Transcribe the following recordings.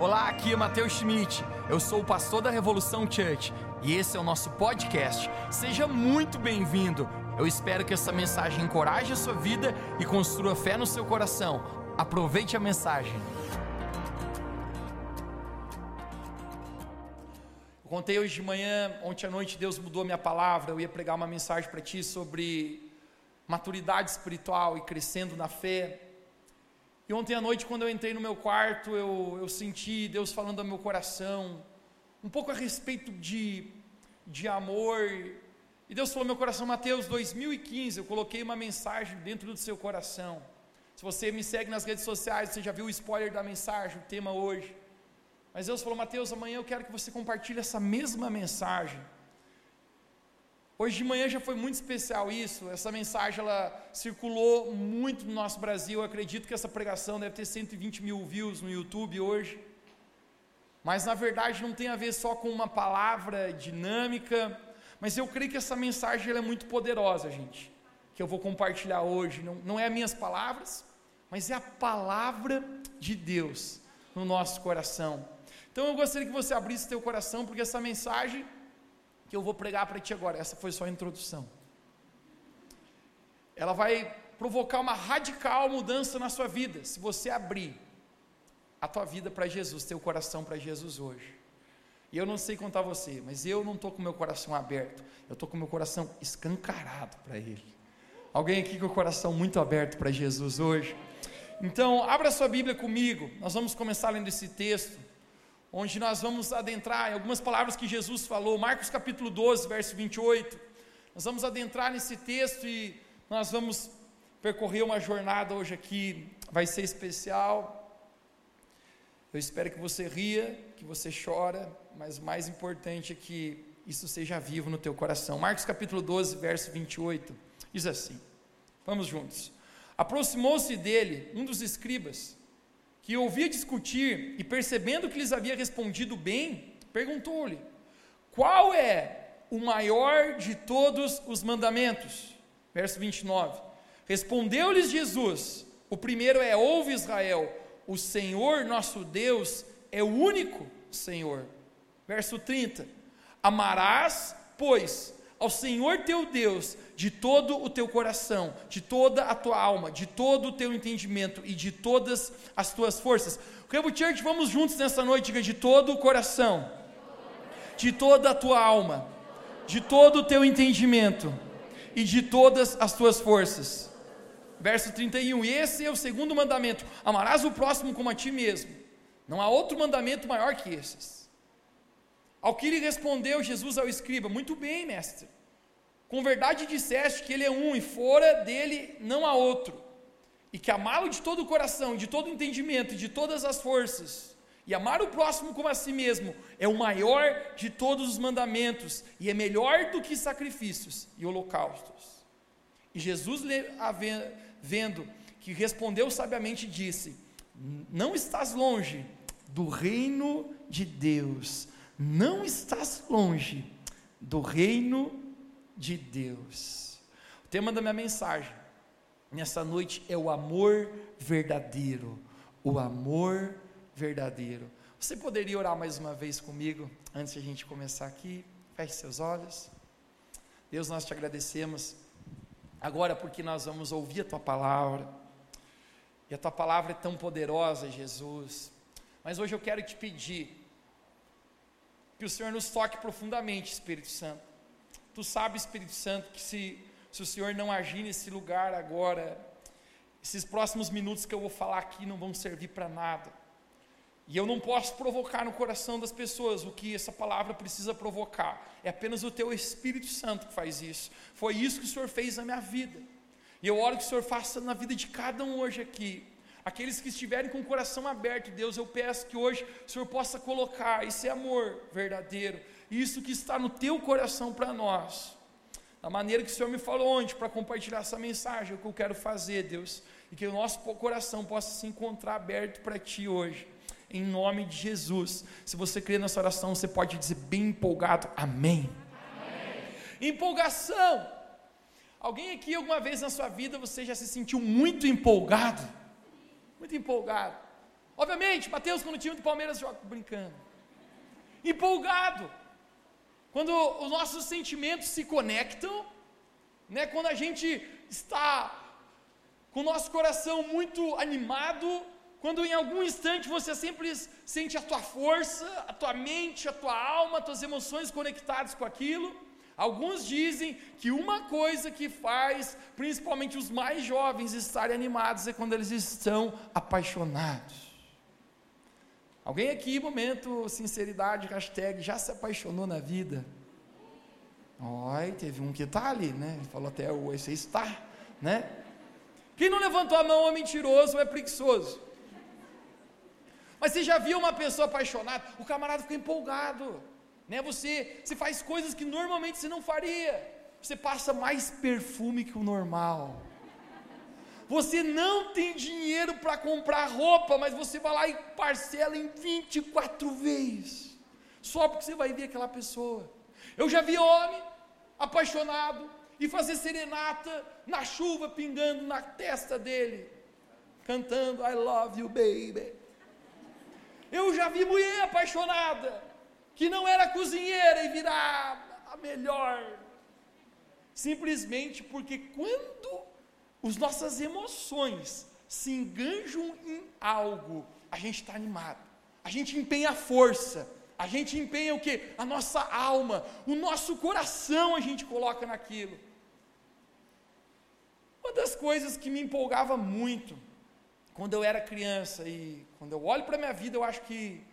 Olá, aqui é Matheus Schmidt. Eu sou o pastor da Revolução Church e esse é o nosso podcast. Seja muito bem-vindo. Eu espero que essa mensagem encoraje a sua vida e construa fé no seu coração. Aproveite a mensagem. Eu contei hoje de manhã, ontem à noite Deus mudou a minha palavra. Eu ia pregar uma mensagem para ti sobre maturidade espiritual e crescendo na fé. E ontem à noite, quando eu entrei no meu quarto, eu, eu senti Deus falando ao meu coração, um pouco a respeito de, de amor. E Deus falou ao meu coração, Mateus 2015, eu coloquei uma mensagem dentro do seu coração. Se você me segue nas redes sociais, você já viu o spoiler da mensagem, o tema hoje. Mas Deus falou, Mateus, amanhã eu quero que você compartilhe essa mesma mensagem Hoje de manhã já foi muito especial isso. Essa mensagem ela circulou muito no nosso Brasil. Eu acredito que essa pregação deve ter 120 mil views no YouTube hoje. Mas na verdade não tem a ver só com uma palavra dinâmica. Mas eu creio que essa mensagem é muito poderosa, gente. Que eu vou compartilhar hoje. Não, não é as minhas palavras, mas é a palavra de Deus no nosso coração. Então eu gostaria que você abrisse seu coração, porque essa mensagem que eu vou pregar para ti agora. Essa foi só a introdução. Ela vai provocar uma radical mudança na sua vida, se você abrir a tua vida para Jesus, teu coração para Jesus hoje. E eu não sei contar você, mas eu não estou com meu coração aberto, eu estou com meu coração escancarado para Ele. Alguém aqui com o coração muito aberto para Jesus hoje? Então, abra sua Bíblia comigo, nós vamos começar lendo esse texto onde nós vamos adentrar em algumas palavras que Jesus falou, Marcos capítulo 12, verso 28. Nós vamos adentrar nesse texto e nós vamos percorrer uma jornada hoje aqui, vai ser especial. Eu espero que você ria, que você chora, mas o mais importante é que isso seja vivo no teu coração. Marcos capítulo 12, verso 28, diz assim: Vamos juntos. Aproximou-se dele um dos escribas, que ouvia discutir e percebendo que lhes havia respondido bem, perguntou-lhe: Qual é o maior de todos os mandamentos? Verso 29. Respondeu-lhes Jesus: O primeiro é: Ouve Israel, o Senhor nosso Deus é o único Senhor. Verso 30. Amarás, pois, ao Senhor teu Deus de todo o teu coração, de toda a tua alma, de todo o teu entendimento e de todas as tuas forças. Campo Church, vamos juntos nessa noite, diga de todo o coração, de toda a tua alma, de todo o teu entendimento e de todas as tuas forças. Verso 31, e esse é o segundo mandamento: amarás o próximo como a ti mesmo. Não há outro mandamento maior que esses. Ao que lhe respondeu Jesus ao escriba: Muito bem, mestre. Com verdade disseste que ele é um e fora dele não há outro. E que amá-lo de todo o coração, de todo o entendimento, de todas as forças, e amar o próximo como a si mesmo, é o maior de todos os mandamentos e é melhor do que sacrifícios e holocaustos. E Jesus, vendo que respondeu sabiamente, disse: Não estás longe do reino de Deus não estás longe do reino de Deus. O tema da minha mensagem nessa noite é o amor verdadeiro. O amor verdadeiro. Você poderia orar mais uma vez comigo antes de a gente começar aqui? Feche seus olhos. Deus, nós te agradecemos agora porque nós vamos ouvir a tua palavra. E a tua palavra é tão poderosa, Jesus. Mas hoje eu quero te pedir que o Senhor nos toque profundamente, Espírito Santo. Tu sabes, Espírito Santo, que se, se o Senhor não agir nesse lugar agora, esses próximos minutos que eu vou falar aqui não vão servir para nada. E eu não posso provocar no coração das pessoas o que essa palavra precisa provocar. É apenas o teu Espírito Santo que faz isso. Foi isso que o Senhor fez na minha vida. E eu oro que o Senhor faça na vida de cada um hoje aqui aqueles que estiverem com o coração aberto, Deus, eu peço que hoje o Senhor possa colocar esse amor verdadeiro, isso que está no teu coração para nós, da maneira que o Senhor me falou ontem, para compartilhar essa mensagem, é o que eu quero fazer, Deus, e que o nosso coração possa se encontrar aberto para Ti hoje, em nome de Jesus. Se você crê nessa oração, você pode dizer bem empolgado, amém. amém. Empolgação. Alguém aqui alguma vez na sua vida você já se sentiu muito empolgado? Muito empolgado. Obviamente, Mateus, quando o time do Palmeiras joga, brincando. Empolgado. Quando os nossos sentimentos se conectam, né? quando a gente está com o nosso coração muito animado, quando em algum instante você sempre sente a tua força, a tua mente, a tua alma, as tuas emoções conectadas com aquilo. Alguns dizem que uma coisa que faz, principalmente os mais jovens, estarem animados é quando eles estão apaixonados. Alguém aqui, momento, sinceridade, hashtag, já se apaixonou na vida? Oi, teve um que está ali, né? Ele falou até o você está, né? Quem não levantou a mão é mentiroso é preguiçoso. Mas você já viu uma pessoa apaixonada? O camarada fica empolgado, né? Você, você faz coisas que normalmente você não faria. Você passa mais perfume que o normal. Você não tem dinheiro para comprar roupa, mas você vai lá e parcela em 24 vezes. Só porque você vai ver aquela pessoa. Eu já vi homem apaixonado e fazer serenata na chuva pingando na testa dele, cantando I love you, baby. Eu já vi mulher apaixonada que não era cozinheira e virar a melhor, simplesmente porque quando as nossas emoções se enganjam em algo, a gente está animado, a gente empenha a força, a gente empenha o que? A nossa alma, o nosso coração a gente coloca naquilo. Uma das coisas que me empolgava muito, quando eu era criança, e quando eu olho para a minha vida, eu acho que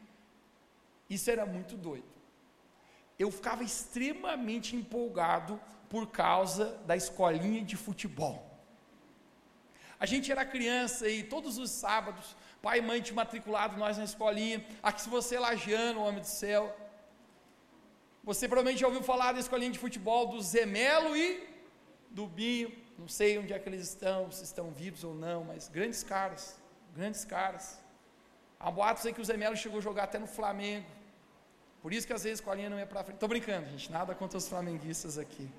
isso era muito doido. Eu ficava extremamente empolgado por causa da escolinha de futebol. A gente era criança e todos os sábados, pai e mãe tinham matriculado nós na escolinha. Aqui, se você é lagiano, homem do céu, você provavelmente já ouviu falar da escolinha de futebol do Zemelo e do Binho. Não sei onde é que eles estão, se estão vivos ou não, mas grandes caras, grandes caras. Há boatos aí que o Zemelo chegou a jogar até no Flamengo. Por isso que às vezes a escolinha não é para frente. Estou brincando, gente, nada contra os flamenguistas aqui.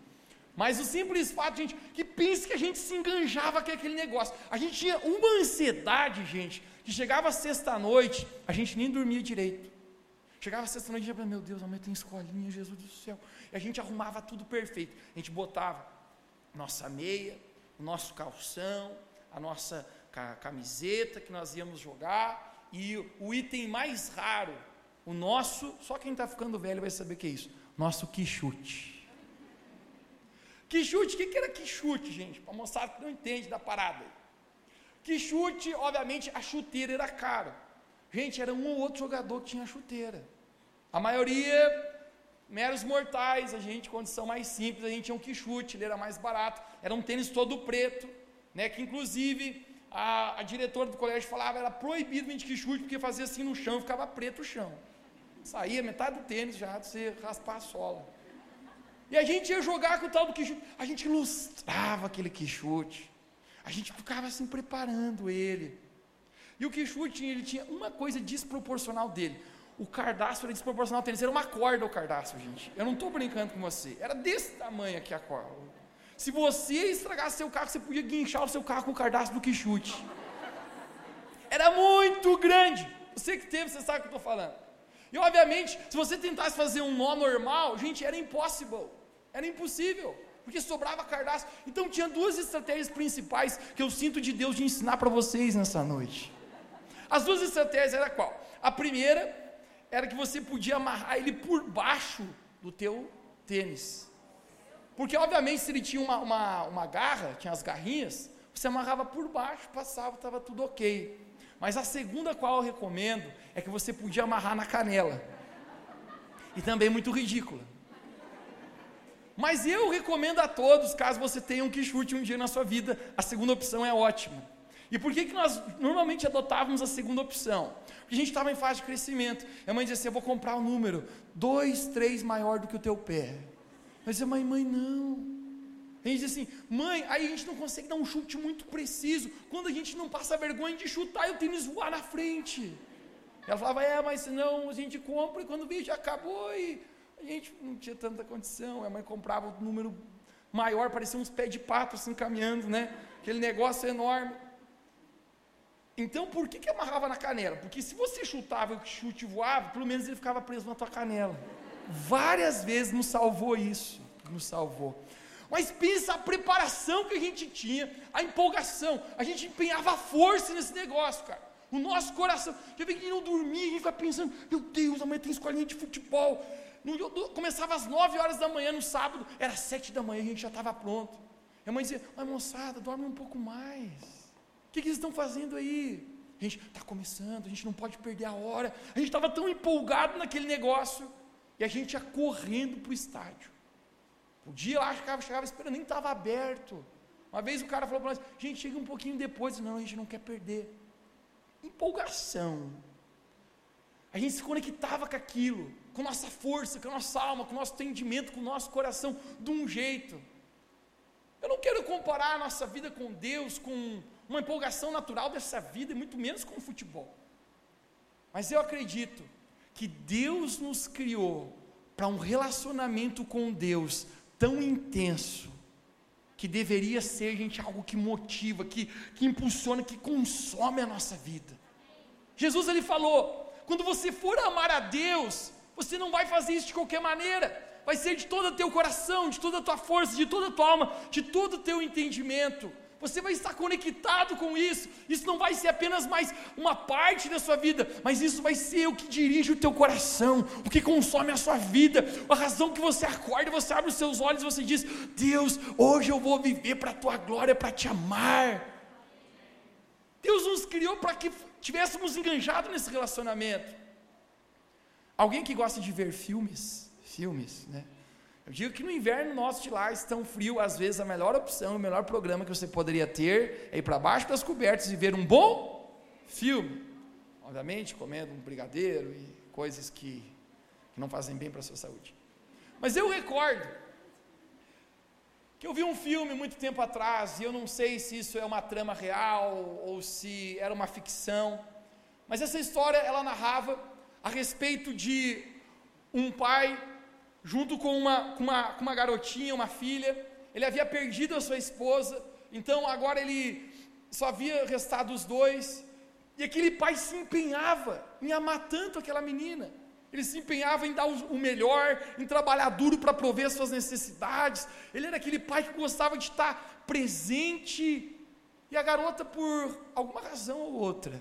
Mas o simples fato, gente, que pense que a gente se enganjava com aquele negócio. A gente tinha uma ansiedade, gente, que chegava sexta-noite, a gente nem dormia direito. Chegava sexta-noite e dizia, meu Deus, amanhã tem escolinha, Jesus do céu. E a gente arrumava tudo perfeito. A gente botava nossa meia, o nosso calção, a nossa camiseta que nós íamos jogar. E o item mais raro, o nosso, só quem está ficando velho vai saber o que é isso, nosso quichute. Que chute, o que, que era que chute, gente? Para mostrar que não entende da parada. Que chute, obviamente, a chuteira era cara. Gente, era um ou outro jogador que tinha chuteira. A maioria, meros mortais, a gente, condição mais simples, a gente tinha um que chute, ele era mais barato. Era um tênis todo preto, né? Que inclusive a, a diretora do colégio falava era proibido vender que chute, porque fazia assim no chão, ficava preto o chão. Saía metade do tênis já de você raspar a sola. E a gente ia jogar com o tal do quichute. A gente ilustrava aquele quichute. A gente ficava assim preparando ele. E o quichute, ele tinha uma coisa desproporcional dele. O cardápio era desproporcional dele. Era uma corda o cardápio, gente. Eu não estou brincando com você. Era desse tamanho aqui a corda. Se você estragasse seu carro, você podia guinchar o seu carro com o cardápio do quichute. Era muito grande. Você que teve, você sabe o que eu estou falando. E obviamente, se você tentasse fazer um nó normal, gente, era impossível. Era impossível, porque sobrava cardápio. Então tinha duas estratégias principais que eu sinto de Deus de ensinar para vocês nessa noite. As duas estratégias era qual? A primeira era que você podia amarrar ele por baixo do teu tênis. Porque obviamente se ele tinha uma, uma, uma garra, tinha as garrinhas, você amarrava por baixo, passava, estava tudo ok. Mas a segunda qual eu recomendo é que você podia amarrar na canela. E também muito ridícula. Mas eu recomendo a todos, caso você tenha um que chute um dia na sua vida, a segunda opção é ótima. E por que, que nós normalmente adotávamos a segunda opção? Porque a gente estava em fase de crescimento. E a mãe dizia assim: Eu vou comprar um número dois, três maior do que o teu pé. Eu dizia, mãe, mãe, não. A gente assim, mãe, aí a gente não consegue dar um chute muito preciso. Quando a gente não passa vergonha de chutar e o tênis voar na frente. Ela falava, é, mas senão a gente compra e quando vê já acabou e a gente não tinha tanta condição, a mãe comprava um número maior, parecia uns pés de pato assim caminhando, né? Aquele negócio enorme. Então, por que, que amarrava na canela? Porque se você chutava e o chute voava, pelo menos ele ficava preso na tua canela. Várias vezes nos salvou isso, nos salvou. Mas pensa a preparação que a gente tinha, a empolgação, a gente empenhava força nesse negócio, cara. O nosso coração, já vê que não dormia, a gente fica pensando, meu Deus, amanhã tem escolinha de futebol. No, começava às 9 horas da manhã no sábado, era 7 da manhã, a gente já estava pronto. A mãe dizia, mas moçada, dorme um pouco mais. O que, que estão fazendo aí? A gente está começando, a gente não pode perder a hora. A gente estava tão empolgado naquele negócio. E a gente ia correndo para o estádio. O dia lá chegava, chegava esperando, nem estava aberto. Uma vez o cara falou para nós: gente, chega um pouquinho depois. Não, a gente não quer perder. Empolgação. A gente se conectava com aquilo, com nossa força, com a nossa alma, com o nosso entendimento, com o nosso coração, de um jeito. Eu não quero comparar a nossa vida com Deus, com uma empolgação natural dessa vida, e muito menos com o futebol. Mas eu acredito que Deus nos criou para um relacionamento com Deus tão intenso, que deveria ser, gente, algo que motiva, que, que impulsiona, que consome a nossa vida. Jesus ele falou: quando você for amar a Deus, você não vai fazer isso de qualquer maneira, vai ser de todo o teu coração, de toda a tua força, de toda a tua alma, de todo o teu entendimento você vai estar conectado com isso. Isso não vai ser apenas mais uma parte da sua vida, mas isso vai ser o que dirige o teu coração, o que consome a sua vida, a razão que você acorda, você abre os seus olhos e você diz: Deus, hoje eu vou viver para a tua glória, para te amar. Deus nos criou para que tivéssemos enganjado nesse relacionamento. Alguém que gosta de ver filmes, filmes, né? Eu digo que no inverno nosso de lá, tão frio, às vezes a melhor opção, o melhor programa que você poderia ter é ir para baixo das cobertas e ver um bom filme. Obviamente, comendo um brigadeiro e coisas que, que não fazem bem para a sua saúde. Mas eu recordo que eu vi um filme muito tempo atrás, e eu não sei se isso é uma trama real ou se era uma ficção, mas essa história ela narrava a respeito de um pai junto com uma, com uma, com uma garotinha, uma filha. Ele havia perdido a sua esposa, então agora ele só havia restado os dois. E aquele pai se empenhava em amar tanto aquela menina. Ele se empenhava em dar o melhor, em trabalhar duro para prover as suas necessidades. Ele era aquele pai que gostava de estar presente. E a garota, por alguma razão ou outra,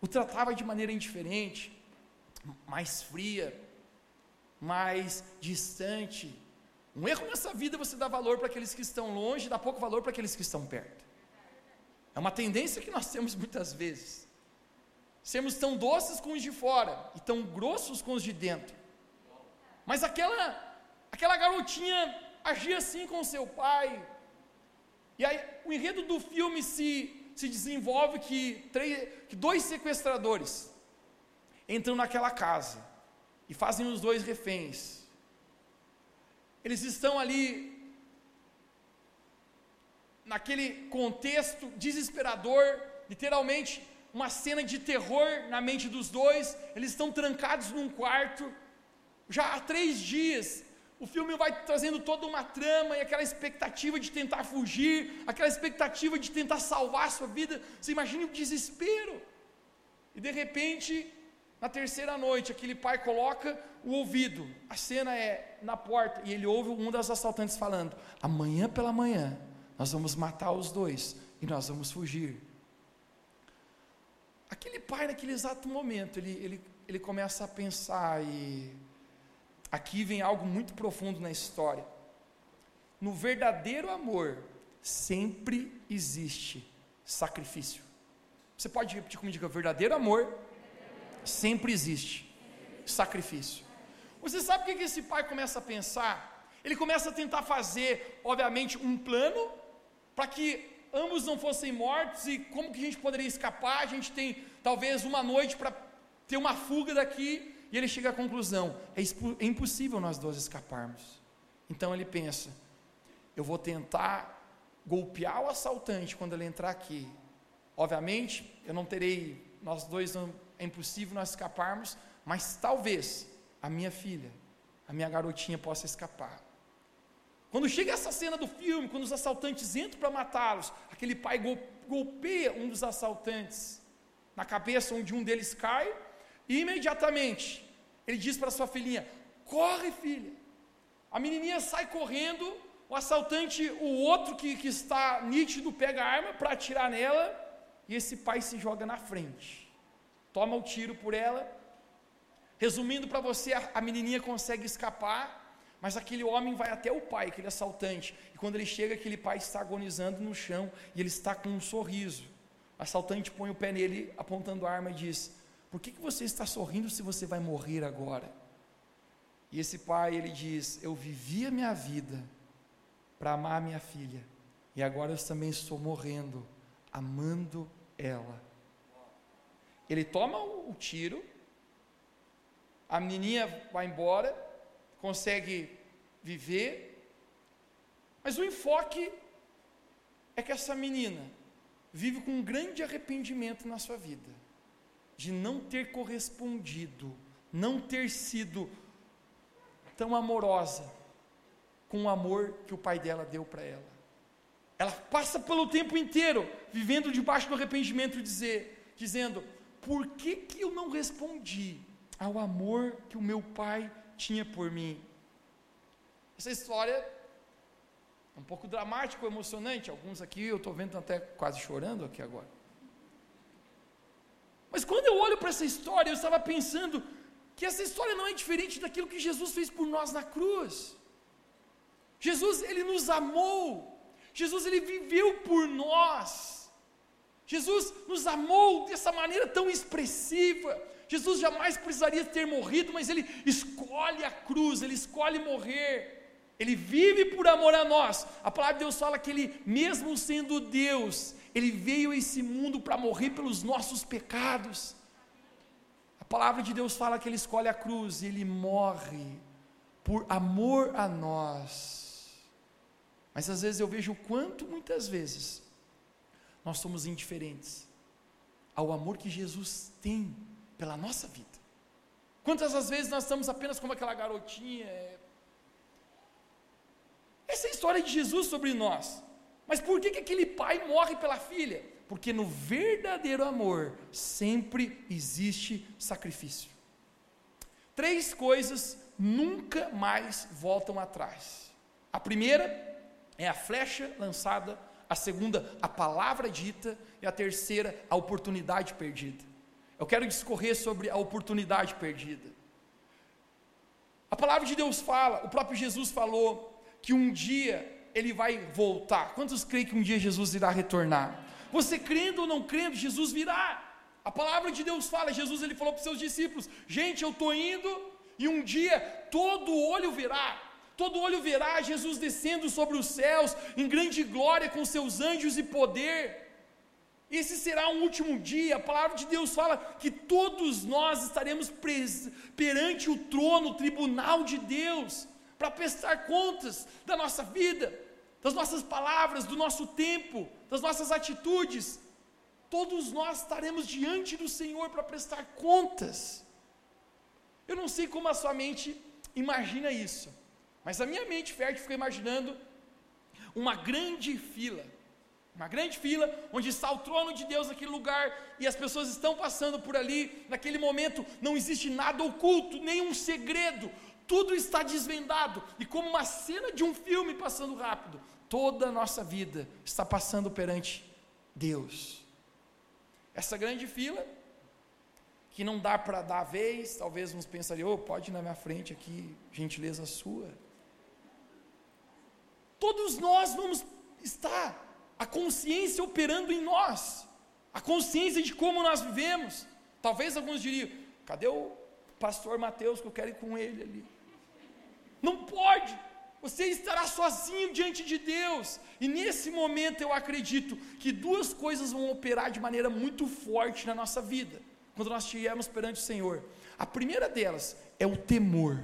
o tratava de maneira indiferente, mais fria, mais distante. Um erro nessa vida é você dá valor para aqueles que estão longe, dá pouco valor para aqueles que estão perto. É uma tendência que nós temos muitas vezes. Sermos tão doces com os de fora e tão grossos com os de dentro. Mas aquela aquela garotinha agia assim com seu pai. E aí o enredo do filme se se desenvolve que, três, que dois sequestradores entram naquela casa e fazem os dois reféns. Eles estão ali naquele contexto desesperador, literalmente uma cena de terror na mente dos dois. Eles estão trancados num quarto já há três dias. O filme vai trazendo toda uma trama e aquela expectativa de tentar fugir, aquela expectativa de tentar salvar a sua vida. Você imagina o desespero. E de repente, na terceira noite, aquele pai coloca o ouvido, a cena é na porta, e ele ouve um dos assaltantes falando: Amanhã pela manhã, nós vamos matar os dois e nós vamos fugir. Aquele pai, naquele exato momento, ele, ele, ele começa a pensar, e aqui vem algo muito profundo na história. No verdadeiro amor, sempre existe sacrifício. Você pode repetir comigo: verdadeiro amor sempre existe sacrifício. Você sabe o que esse pai começa a pensar? Ele começa a tentar fazer, obviamente, um plano para que ambos não fossem mortos e como que a gente poderia escapar? A gente tem talvez uma noite para ter uma fuga daqui e ele chega à conclusão: é, é impossível nós dois escaparmos. Então ele pensa: eu vou tentar golpear o assaltante quando ele entrar aqui. Obviamente, eu não terei, nós dois não é impossível nós escaparmos, mas talvez a minha filha, a minha garotinha possa escapar. Quando chega essa cena do filme, quando os assaltantes entram para matá-los, aquele pai golpeia um dos assaltantes. na cabeça onde um deles cai, e imediatamente ele diz para sua filhinha: Corre, filha. A menininha sai correndo, o assaltante, o outro que, que está nítido, pega a arma para atirar nela, e esse pai se joga na frente, toma o tiro por ela. Resumindo para você, a, menininha consegue escapar, mas aquele homem vai até o pai, aquele assaltante, e quando ele chega, aquele pai está agonizando no chão e ele está com um sorriso. O assaltante põe o pé nele, apontando a arma e diz: Por que, que você está sorrindo se você vai morrer agora? E esse pai, ele diz: Eu vivi a minha vida para amar minha filha, e agora eu também estou morrendo, amando ela. Ele toma o tiro, a menininha vai embora, consegue viver, mas o enfoque é que essa menina vive com um grande arrependimento na sua vida, de não ter correspondido, não ter sido tão amorosa com o amor que o pai dela deu para ela. Ela passa pelo tempo inteiro vivendo debaixo do arrependimento, dizer, dizendo: por que, que eu não respondi ao amor que o meu pai tinha por mim? Essa história é um pouco dramático, emocionante. Alguns aqui eu estou vendo até quase chorando aqui agora. Mas quando eu olho para essa história, eu estava pensando que essa história não é diferente daquilo que Jesus fez por nós na cruz. Jesus, ele nos amou. Jesus, ele viveu por nós. Jesus nos amou dessa maneira tão expressiva. Jesus jamais precisaria ter morrido, mas ele escolhe a cruz, ele escolhe morrer. Ele vive por amor a nós. A palavra de Deus fala que ele, mesmo sendo Deus, ele veio a esse mundo para morrer pelos nossos pecados. A palavra de Deus fala que ele escolhe a cruz e ele morre por amor a nós. Mas às vezes eu vejo o quanto muitas vezes nós somos indiferentes ao amor que Jesus tem pela nossa vida. Quantas as vezes nós estamos apenas como aquela garotinha, é, essa é a história de Jesus sobre nós. Mas por que, que aquele pai morre pela filha? Porque no verdadeiro amor sempre existe sacrifício. Três coisas nunca mais voltam atrás. A primeira é a flecha lançada, a segunda, a palavra dita, e a terceira, a oportunidade perdida. Eu quero discorrer sobre a oportunidade perdida. A palavra de Deus fala, o próprio Jesus falou que um dia ele vai voltar. Quantos creem que um dia Jesus irá retornar? Você crendo ou não crendo, Jesus virá. A palavra de Deus fala, Jesus ele falou para os seus discípulos: "Gente, eu estou indo e um dia todo olho verá, todo olho verá Jesus descendo sobre os céus em grande glória com seus anjos e poder. Esse será um último dia. A palavra de Deus fala que todos nós estaremos perante o trono, o tribunal de Deus para prestar contas da nossa vida, das nossas palavras, do nosso tempo, das nossas atitudes. Todos nós estaremos diante do Senhor para prestar contas. Eu não sei como a sua mente imagina isso, mas a minha mente fértil fica imaginando uma grande fila, uma grande fila onde está o trono de Deus naquele lugar e as pessoas estão passando por ali. Naquele momento não existe nada oculto, nenhum segredo tudo está desvendado, e como uma cena de um filme passando rápido, toda a nossa vida está passando perante Deus. Essa grande fila, que não dá para dar a vez, talvez uns pensariam, oh, pode ir na minha frente aqui, gentileza sua. Todos nós vamos estar, a consciência operando em nós, a consciência de como nós vivemos. Talvez alguns diriam, cadê o pastor Mateus que eu quero ir com ele ali? Não pode. Você estará sozinho diante de Deus. E nesse momento eu acredito que duas coisas vão operar de maneira muito forte na nossa vida, quando nós estivermos perante o Senhor. A primeira delas é o temor.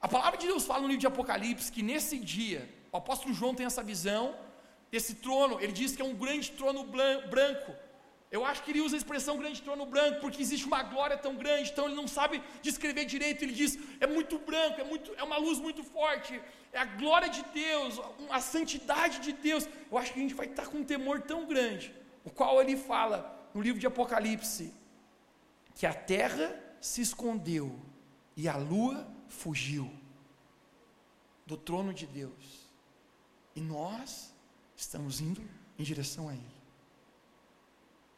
A palavra de Deus fala no livro de Apocalipse que nesse dia, o apóstolo João tem essa visão desse trono, ele diz que é um grande trono branco, eu acho que ele usa a expressão grande trono branco, porque existe uma glória tão grande, então ele não sabe descrever direito, ele diz, é muito branco, é, muito, é uma luz muito forte, é a glória de Deus, a santidade de Deus. Eu acho que a gente vai estar com um temor tão grande, o qual ele fala no livro de Apocalipse que a terra se escondeu e a lua fugiu do trono de Deus. E nós estamos indo em direção a Ele.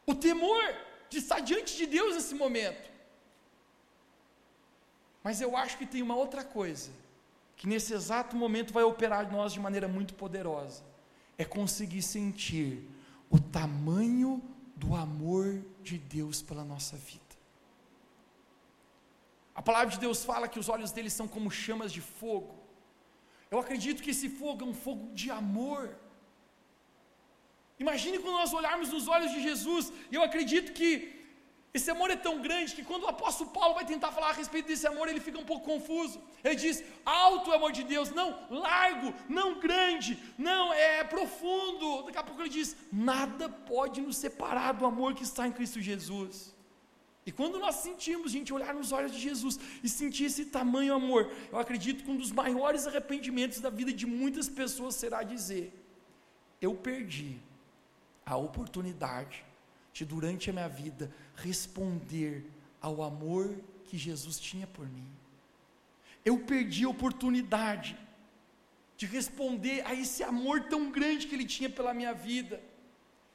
O temor de estar diante de Deus nesse momento. Mas eu acho que tem uma outra coisa, que nesse exato momento vai operar em nós de maneira muito poderosa. É conseguir sentir o tamanho do amor de Deus pela nossa vida. A palavra de Deus fala que os olhos dele são como chamas de fogo. Eu acredito que esse fogo é um fogo de amor. Imagine quando nós olharmos nos olhos de Jesus, e eu acredito que esse amor é tão grande que quando o apóstolo Paulo vai tentar falar a respeito desse amor, ele fica um pouco confuso. Ele diz: alto é o amor de Deus, não largo, não grande, não é profundo. Daqui a pouco ele diz: nada pode nos separar do amor que está em Cristo Jesus. E quando nós sentimos, gente, olhar nos olhos de Jesus e sentir esse tamanho amor, eu acredito que um dos maiores arrependimentos da vida de muitas pessoas será dizer: eu perdi a oportunidade de durante a minha vida responder ao amor que Jesus tinha por mim. Eu perdi a oportunidade de responder a esse amor tão grande que Ele tinha pela minha vida,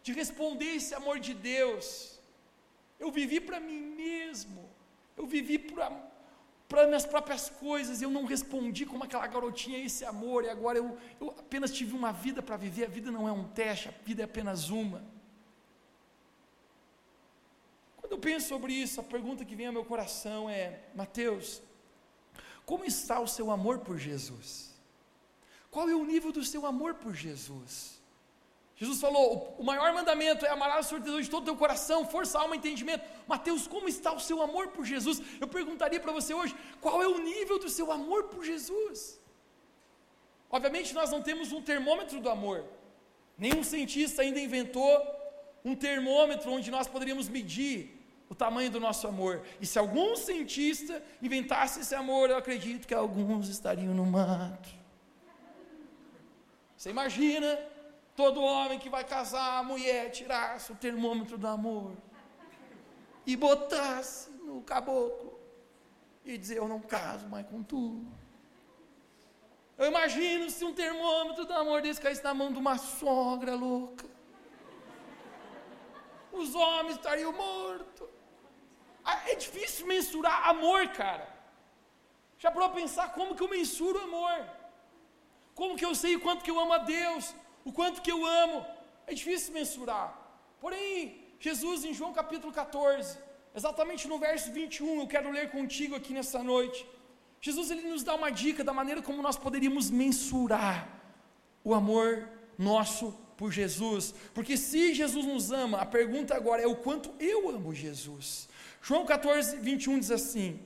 de responder esse amor de Deus. Eu vivi para mim mesmo, eu vivi para minhas próprias coisas, eu não respondi como aquela garotinha esse amor, e agora eu, eu apenas tive uma vida para viver. A vida não é um teste, a vida é apenas uma. Quando eu penso sobre isso, a pergunta que vem ao meu coração é: Mateus, como está o seu amor por Jesus? Qual é o nível do seu amor por Jesus? Jesus falou: o maior mandamento é amar o Senhor Deus de todo o teu coração, força, alma entendimento. Mateus, como está o seu amor por Jesus? Eu perguntaria para você hoje: qual é o nível do seu amor por Jesus? Obviamente, nós não temos um termômetro do amor, nenhum cientista ainda inventou um termômetro onde nós poderíamos medir o tamanho do nosso amor. E se algum cientista inventasse esse amor, eu acredito que alguns estariam no mato. Você imagina todo homem que vai casar, a mulher tirasse o termômetro do amor e botasse no caboclo e dizer: Eu não caso mais com tu. Eu imagino se um termômetro do amor desse caísse na mão de uma sogra louca. Os homens estariam mortos. Ah, é difícil mensurar amor, cara. Já para pensar como que eu mensuro amor? Como que eu sei o quanto que eu amo a Deus? O quanto que eu amo? É difícil mensurar. Porém, Jesus em João capítulo 14, exatamente no verso 21, eu quero ler contigo aqui nessa noite. Jesus ele nos dá uma dica da maneira como nós poderíamos mensurar o amor nosso por Jesus, porque se Jesus nos ama, a pergunta agora é o quanto eu amo Jesus. João 14, 21 diz assim: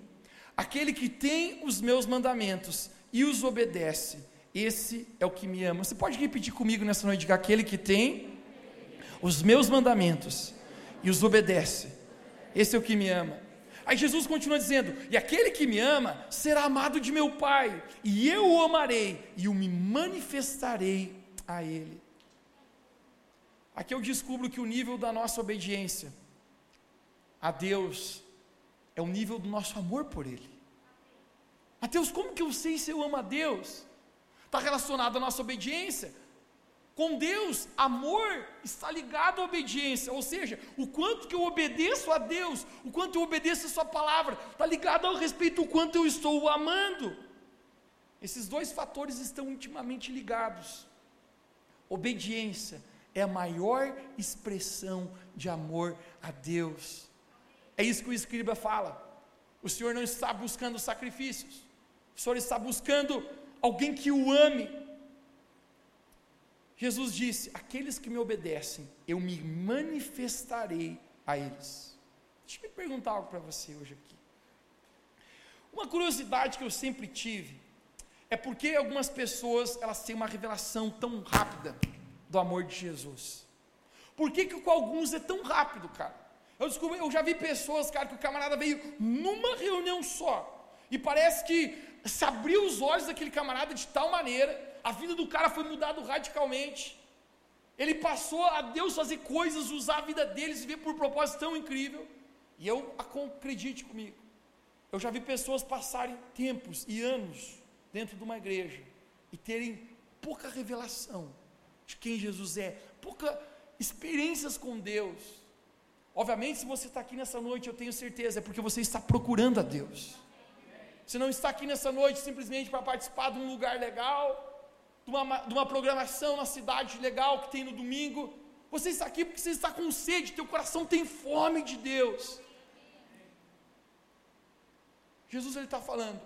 Aquele que tem os meus mandamentos e os obedece, esse é o que me ama. Você pode repetir comigo nessa noite? Diga, aquele que tem os meus mandamentos e os obedece, esse é o que me ama. Aí Jesus continua dizendo: E aquele que me ama será amado de meu Pai, e eu o amarei e o me manifestarei a ele. Aqui eu descubro que o nível da nossa obediência a Deus é o nível do nosso amor por Ele. Mateus, como que eu sei se eu amo a Deus? Está relacionado à nossa obediência. Com Deus, amor está ligado à obediência, ou seja, o quanto que eu obedeço a Deus, o quanto eu obedeço a Sua palavra, está ligado ao respeito do quanto eu estou o amando. Esses dois fatores estão intimamente ligados. Obediência é a maior expressão de amor a Deus. É isso que o escriba fala. O Senhor não está buscando sacrifícios. O Senhor está buscando alguém que o ame. Jesus disse: Aqueles que me obedecem, eu me manifestarei a eles. Deixa eu me perguntar algo para você hoje aqui. Uma curiosidade que eu sempre tive é porque algumas pessoas elas têm uma revelação tão rápida do amor de Jesus. Por que, que com alguns é tão rápido, cara? Eu descobri, eu já vi pessoas, cara, que o camarada veio numa reunião só. E parece que se abriu os olhos daquele camarada de tal maneira, a vida do cara foi mudada radicalmente. Ele passou a Deus fazer coisas, usar a vida deles, viver por um propósito tão incrível. E eu acredite comigo, eu já vi pessoas passarem tempos e anos dentro de uma igreja e terem pouca revelação de quem Jesus é, pouca experiências com Deus. Obviamente, se você está aqui nessa noite, eu tenho certeza, é porque você está procurando a Deus. Você não está aqui nessa noite simplesmente para participar de um lugar legal, de uma, de uma programação na cidade legal que tem no domingo. Você está aqui porque você está com sede, teu coração tem fome de Deus. Jesus ele está falando: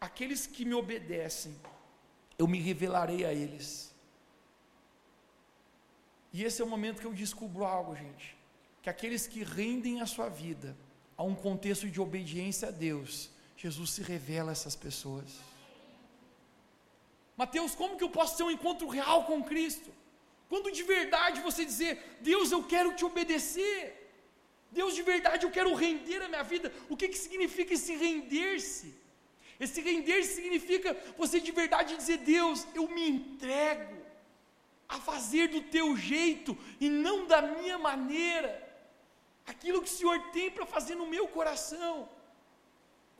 aqueles que me obedecem, eu me revelarei a eles. E esse é o momento que eu descubro algo, gente, que aqueles que rendem a sua vida a um contexto de obediência a Deus, Jesus se revela a essas pessoas. Mateus, como que eu posso ter um encontro real com Cristo? Quando de verdade você dizer, Deus, eu quero te obedecer. Deus, de verdade, eu quero render a minha vida. O que, que significa esse render-se? Esse render-se significa você de verdade dizer, Deus, eu me entrego a fazer do teu jeito e não da minha maneira. Aquilo que o Senhor tem para fazer no meu coração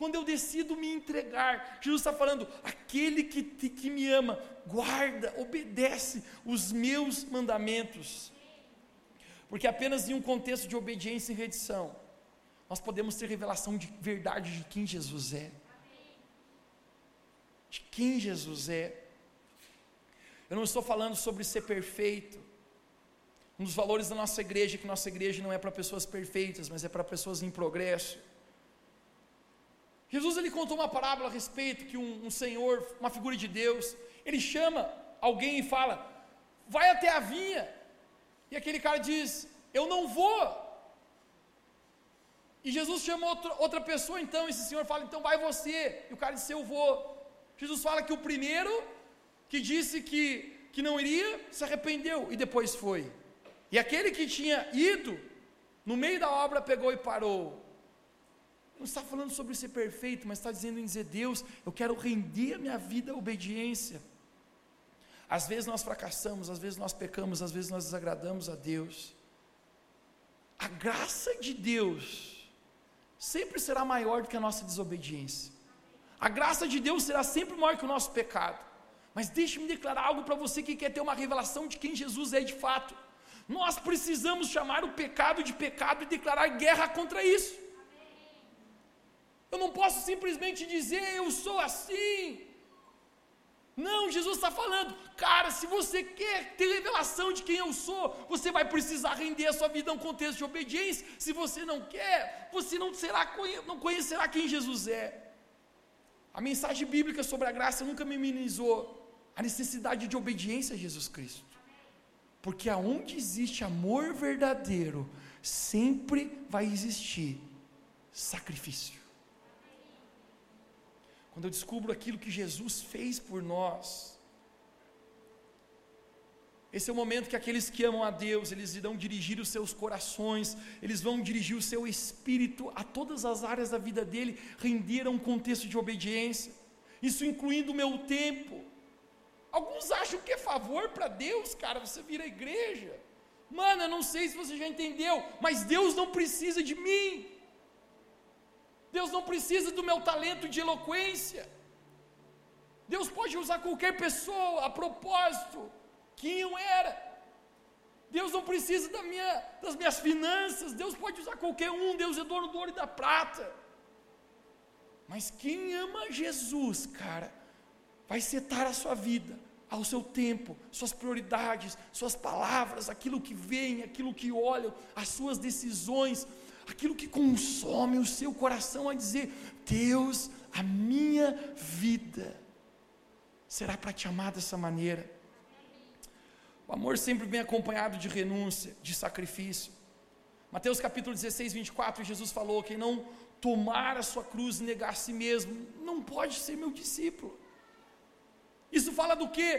quando eu decido me entregar, Jesus está falando: aquele que, que me ama, guarda, obedece os meus mandamentos. Porque apenas em um contexto de obediência e redição, nós podemos ter revelação de verdade de quem Jesus é. De quem Jesus é. Eu não estou falando sobre ser perfeito. Um dos valores da nossa igreja é que nossa igreja não é para pessoas perfeitas, mas é para pessoas em progresso. Jesus ele contou uma parábola a respeito que um, um senhor, uma figura de Deus, ele chama alguém e fala: vai até a vinha. E aquele cara diz: eu não vou. E Jesus chama outra, outra pessoa, então, esse senhor fala: então vai você. E o cara disse: eu vou. Jesus fala que o primeiro que disse que, que não iria, se arrependeu e depois foi. E aquele que tinha ido, no meio da obra, pegou e parou não está falando sobre ser perfeito, mas está dizendo em dizer: Deus, eu quero render a minha vida à obediência. Às vezes nós fracassamos, às vezes nós pecamos, às vezes nós desagradamos a Deus. A graça de Deus sempre será maior do que a nossa desobediência. A graça de Deus será sempre maior que o nosso pecado. Mas deixe-me declarar algo para você que quer ter uma revelação de quem Jesus é de fato. Nós precisamos chamar o pecado de pecado e declarar guerra contra isso. Eu não posso simplesmente dizer eu sou assim. Não, Jesus está falando, cara, se você quer ter revelação de quem eu sou, você vai precisar render a sua vida a um contexto de obediência. Se você não quer, você não será não conhecerá quem Jesus é. A mensagem bíblica sobre a graça nunca minimizou a necessidade de obediência a Jesus Cristo. Porque aonde existe amor verdadeiro, sempre vai existir sacrifício quando eu descubro aquilo que Jesus fez por nós, esse é o momento que aqueles que amam a Deus, eles irão dirigir os seus corações, eles vão dirigir o seu espírito a todas as áreas da vida dele, render a um contexto de obediência, isso incluindo o meu tempo. Alguns acham que é favor para Deus, cara, você vira igreja. Mano, eu não sei se você já entendeu, mas Deus não precisa de mim. Deus não precisa do meu talento de eloquência. Deus pode usar qualquer pessoa a propósito. Quem eu era. Deus não precisa da minha, das minhas finanças. Deus pode usar qualquer um. Deus é dono do ouro e da prata. Mas quem ama Jesus, cara, vai setar a sua vida ao seu tempo, suas prioridades, suas palavras, aquilo que vem, aquilo que olham, as suas decisões, aquilo que consome o seu coração a dizer: Deus, a minha vida será para te amar dessa maneira. O amor sempre vem acompanhado de renúncia, de sacrifício. Mateus capítulo 16, 24, Jesus falou: quem não tomar a sua cruz e negar a si mesmo, não pode ser meu discípulo. Isso fala do que?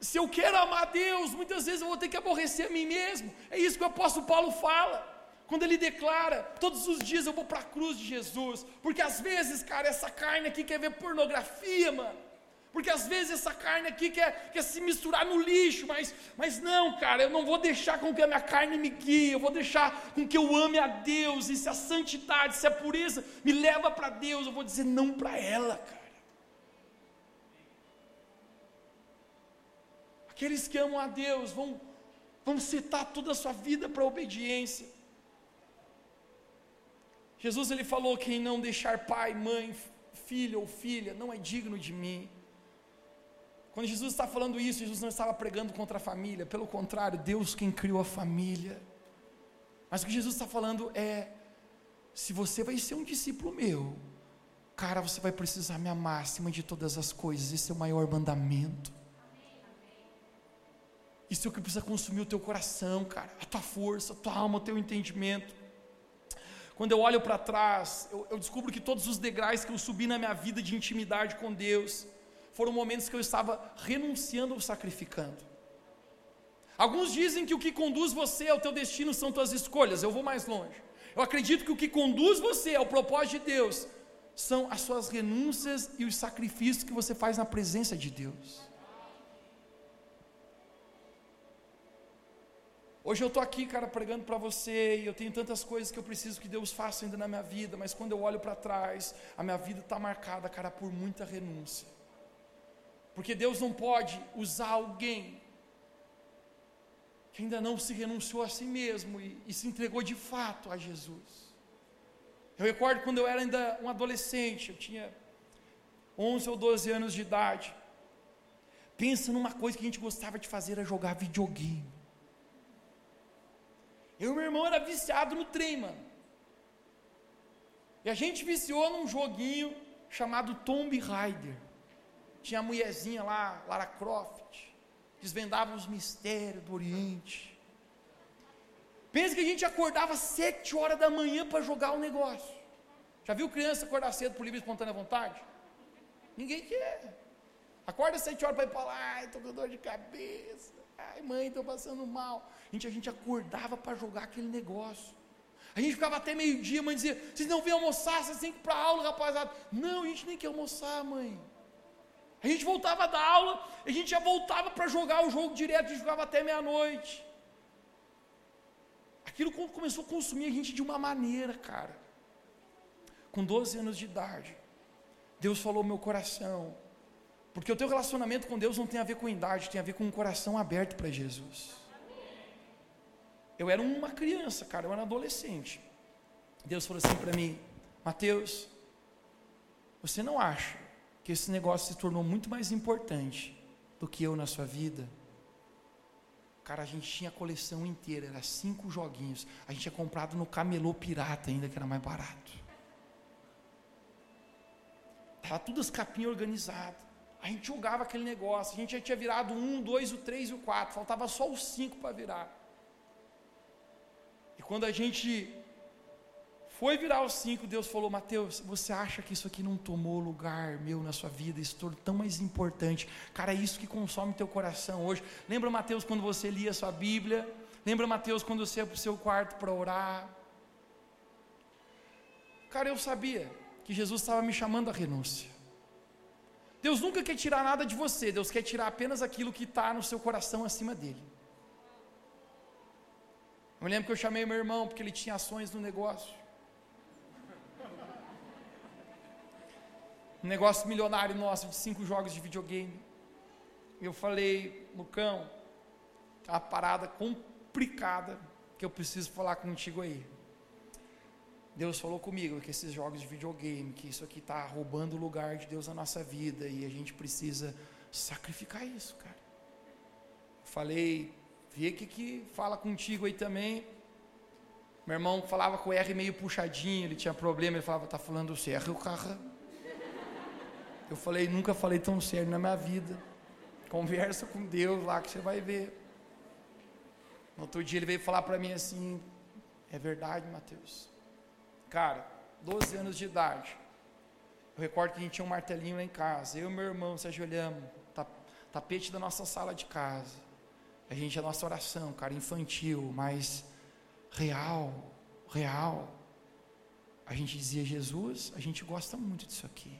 Se eu quero amar Deus, muitas vezes eu vou ter que aborrecer a mim mesmo. É isso que o apóstolo Paulo fala. Quando ele declara, todos os dias eu vou para a cruz de Jesus, porque às vezes, cara, essa carne aqui quer ver pornografia, mano. Porque às vezes essa carne aqui quer, quer se misturar no lixo, mas, mas não, cara, eu não vou deixar com que a minha carne me guie, eu vou deixar com que eu ame a Deus, e se a santidade, se a pureza me leva para Deus, eu vou dizer não para ela, cara. Aqueles que amam a Deus vão, vão setar toda a sua vida para a obediência. Jesus ele falou: quem não deixar pai, mãe, filho ou filha, não é digno de mim. Quando Jesus está falando isso, Jesus não estava pregando contra a família, pelo contrário, Deus quem criou a família. Mas o que Jesus está falando é: se você vai ser um discípulo meu, cara, você vai precisar me amar acima de todas as coisas, esse é o maior mandamento. Isso é o que precisa consumir o teu coração, cara, a tua força, a tua alma, o teu entendimento. Quando eu olho para trás, eu, eu descubro que todos os degraus que eu subi na minha vida de intimidade com Deus, foram momentos que eu estava renunciando ou sacrificando. Alguns dizem que o que conduz você ao teu destino são tuas escolhas. Eu vou mais longe. Eu acredito que o que conduz você ao propósito de Deus são as suas renúncias e os sacrifícios que você faz na presença de Deus. Hoje eu estou aqui, cara, pregando para você e eu tenho tantas coisas que eu preciso que Deus faça ainda na minha vida, mas quando eu olho para trás, a minha vida está marcada, cara, por muita renúncia. Porque Deus não pode usar alguém que ainda não se renunciou a si mesmo e, e, se entregou de fato a Jesus. Eu recordo quando eu era ainda um adolescente, eu tinha 11 ou 12 anos de idade. Pensa numa coisa que a gente gostava de fazer, era jogar videogame. Eu e meu irmão era viciado no trem, mano. E a gente viciou num joguinho chamado Tomb Raider. Tinha a mulherzinha lá, Lara Croft, desvendava os mistérios do Oriente. Pensa que a gente acordava sete horas da manhã para jogar o negócio. Já viu criança acordar cedo por livre e espontânea vontade? Ninguém quer. Acorda sete horas para ir para lá, estou com dor de cabeça. Ai, mãe, estou passando mal. Gente, a gente acordava para jogar aquele negócio. A gente ficava até meio-dia, mãe dizia: vocês não vêm almoçar, vocês têm que ir para aula, rapaziada. Não, a gente nem quer almoçar, mãe. A gente voltava da aula, a gente já voltava para jogar o jogo direto, e jogava até meia-noite. Aquilo começou a consumir a gente de uma maneira, cara. Com 12 anos de idade, Deus falou meu coração, porque o teu relacionamento com Deus não tem a ver com idade, tem a ver com um coração aberto para Jesus. Eu era uma criança, cara, eu era adolescente. Deus falou assim para mim: Mateus, você não acha que esse negócio se tornou muito mais importante do que eu na sua vida. Cara, a gente tinha a coleção inteira, era cinco joguinhos. A gente tinha comprado no camelô pirata ainda, que era mais barato. Tava tudo as capinhas organizadas. A gente jogava aquele negócio. A gente já tinha virado um, dois, o três e o quatro. Faltava só os cinco para virar. E quando a gente foi virar os cinco, Deus falou: Mateus, você acha que isso aqui não tomou lugar meu na sua vida? Isso tornou tão mais importante. Cara, é isso que consome teu coração hoje. Lembra, Mateus, quando você lia a sua Bíblia? Lembra, Mateus, quando você ia para o seu quarto para orar? Cara, eu sabia que Jesus estava me chamando à renúncia. Deus nunca quer tirar nada de você, Deus quer tirar apenas aquilo que está no seu coração acima dele. Eu me lembro que eu chamei meu irmão porque ele tinha ações no negócio. um negócio milionário nosso de cinco jogos de videogame. Eu falei, Lucão, é uma parada complicada que eu preciso falar contigo aí. Deus falou comigo que esses jogos de videogame, que isso aqui está roubando o lugar de Deus na nossa vida e a gente precisa sacrificar isso, cara. Falei, vê que que fala contigo aí também. Meu irmão falava com o R meio puxadinho, ele tinha problema, ele falava, tá falando o CR, o carro eu falei, nunca falei tão sério na minha vida. Conversa com Deus lá que você vai ver. No outro dia ele veio falar para mim assim: É verdade, Mateus. Cara, 12 anos de idade. Eu recordo que a gente tinha um martelinho lá em casa. Eu e meu irmão se ajoelhamos, tapete da nossa sala de casa. A gente, a nossa oração, cara, infantil, mas real, real. A gente dizia, Jesus, a gente gosta muito disso aqui.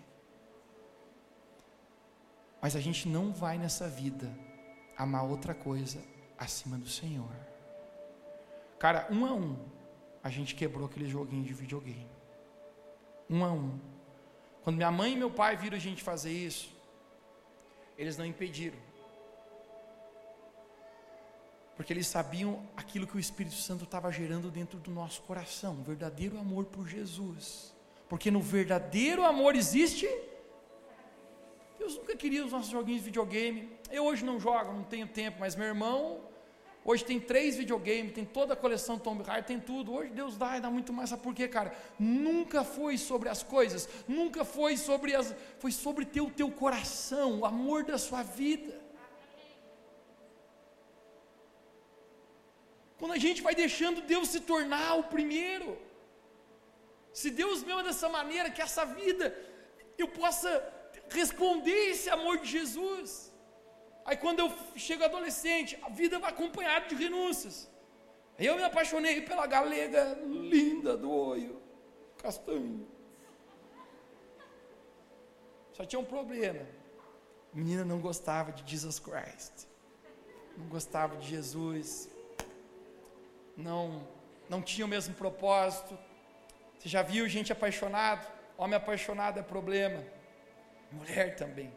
Mas a gente não vai nessa vida amar outra coisa acima do Senhor. Cara, um a um, a gente quebrou aquele joguinho de videogame. Um a um. Quando minha mãe e meu pai viram a gente fazer isso, eles não impediram. Porque eles sabiam aquilo que o Espírito Santo estava gerando dentro do nosso coração, verdadeiro amor por Jesus. Porque no verdadeiro amor existe. Deus nunca queria os nossos joguinhos de videogame. Eu hoje não jogo, não tenho tempo, mas meu irmão Hoje tem três videogames, tem toda a coleção Tomb Raider, tem tudo. Hoje Deus dá e dá muito mais. Sabe por quê, cara? Nunca foi sobre as coisas, nunca foi sobre as. Foi sobre ter o teu coração, o amor da sua vida. Quando a gente vai deixando Deus se tornar o primeiro. Se Deus me ama dessa maneira, que essa vida eu possa responder esse amor de Jesus. Aí quando eu chego adolescente, a vida vai acompanhada de renúncias. Aí eu me apaixonei pela galega linda do olho, castanho. Só tinha um problema. A menina não gostava de Jesus Christ. Não gostava de Jesus. Não não tinha o mesmo propósito. Você já viu gente apaixonado? Homem apaixonado é problema. Mulher também.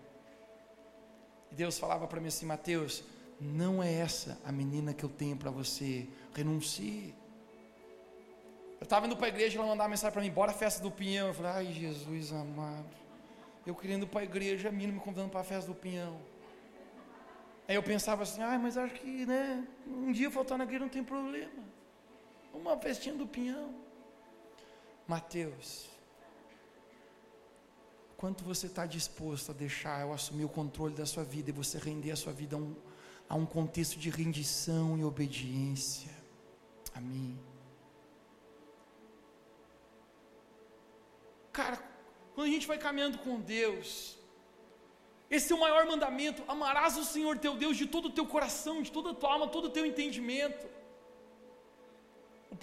E Deus falava para mim assim: Mateus, não é essa a menina que eu tenho para você, renuncie. Eu estava indo para a igreja, ela mandava mensagem para mim: bora a festa do pinhão. Eu falei: ai, Jesus amado, eu querendo ir para a igreja, a menina me convidando para a festa do pinhão. Aí eu pensava assim: ai, mas acho que, né, um dia faltar na igreja não tem problema. Uma festinha do pinhão. Mateus, Quanto você está disposto a deixar eu assumir o controle da sua vida e você render a sua vida a um, a um contexto de rendição e obediência a mim? Cara, quando a gente vai caminhando com Deus, esse é o maior mandamento: amarás o Senhor teu Deus de todo o teu coração, de toda a tua alma, todo o teu entendimento.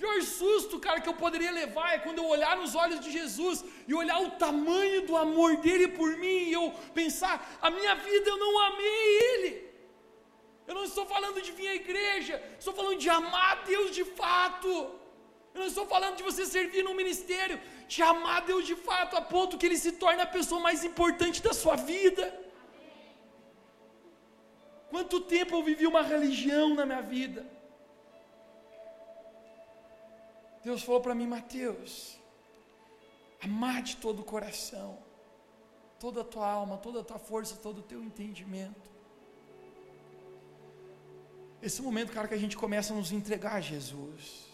Pior susto, cara, que eu poderia levar é quando eu olhar nos olhos de Jesus e olhar o tamanho do amor dele por mim e eu pensar, a minha vida eu não amei ele. Eu não estou falando de vir à igreja, estou falando de amar Deus de fato. Eu não estou falando de você servir num ministério, de amar Deus de fato, a ponto que Ele se torne a pessoa mais importante da sua vida. Quanto tempo eu vivi uma religião na minha vida? Deus falou para mim, Mateus, amar de todo o coração, toda a tua alma, toda a tua força, todo o teu entendimento. Esse momento, cara, que a gente começa a nos entregar a Jesus.